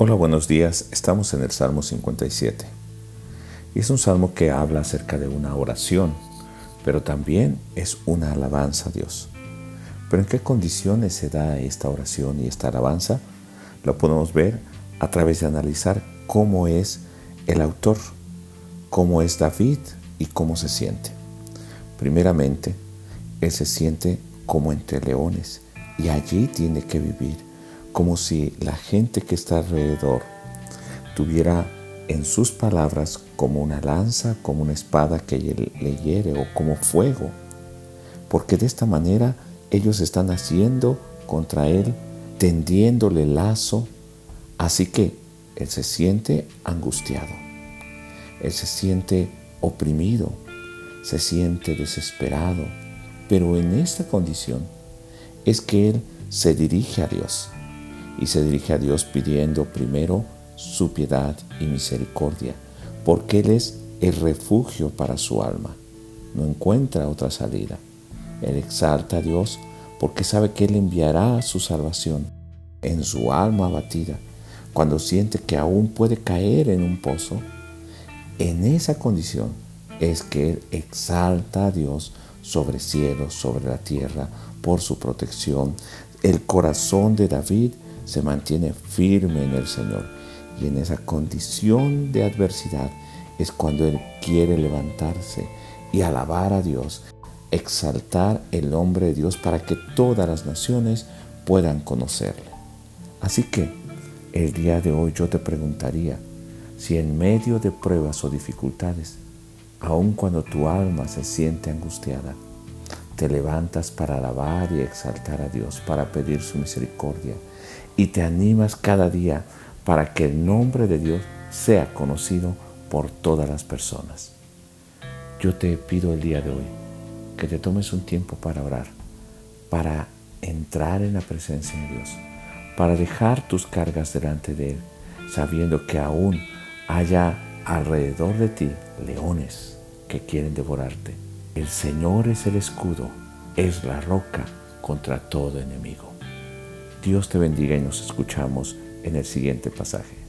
Hola, buenos días. Estamos en el Salmo 57. Y es un salmo que habla acerca de una oración, pero también es una alabanza a Dios. Pero ¿en qué condiciones se da esta oración y esta alabanza? Lo podemos ver a través de analizar cómo es el autor, cómo es David y cómo se siente. Primeramente, él se siente como entre leones y allí tiene que vivir como si la gente que está alrededor tuviera en sus palabras como una lanza, como una espada que le hiere o como fuego, porque de esta manera ellos están haciendo contra él, tendiéndole lazo, así que él se siente angustiado, él se siente oprimido, se siente desesperado, pero en esta condición es que él se dirige a Dios y se dirige a Dios pidiendo primero su piedad y misericordia, porque Él es el refugio para su alma. No encuentra otra salida. Él exalta a Dios porque sabe que Él enviará su salvación en su alma abatida, cuando siente que aún puede caer en un pozo. En esa condición es que Él exalta a Dios sobre cielos, sobre la tierra, por su protección. El corazón de David se mantiene firme en el Señor. Y en esa condición de adversidad es cuando Él quiere levantarse y alabar a Dios, exaltar el nombre de Dios para que todas las naciones puedan conocerle. Así que el día de hoy yo te preguntaría si en medio de pruebas o dificultades, aun cuando tu alma se siente angustiada, te levantas para alabar y exaltar a Dios, para pedir su misericordia y te animas cada día para que el nombre de Dios sea conocido por todas las personas. Yo te pido el día de hoy que te tomes un tiempo para orar, para entrar en la presencia de Dios, para dejar tus cargas delante de Él, sabiendo que aún haya alrededor de ti leones que quieren devorarte. El Señor es el escudo, es la roca contra todo enemigo. Dios te bendiga y nos escuchamos en el siguiente pasaje.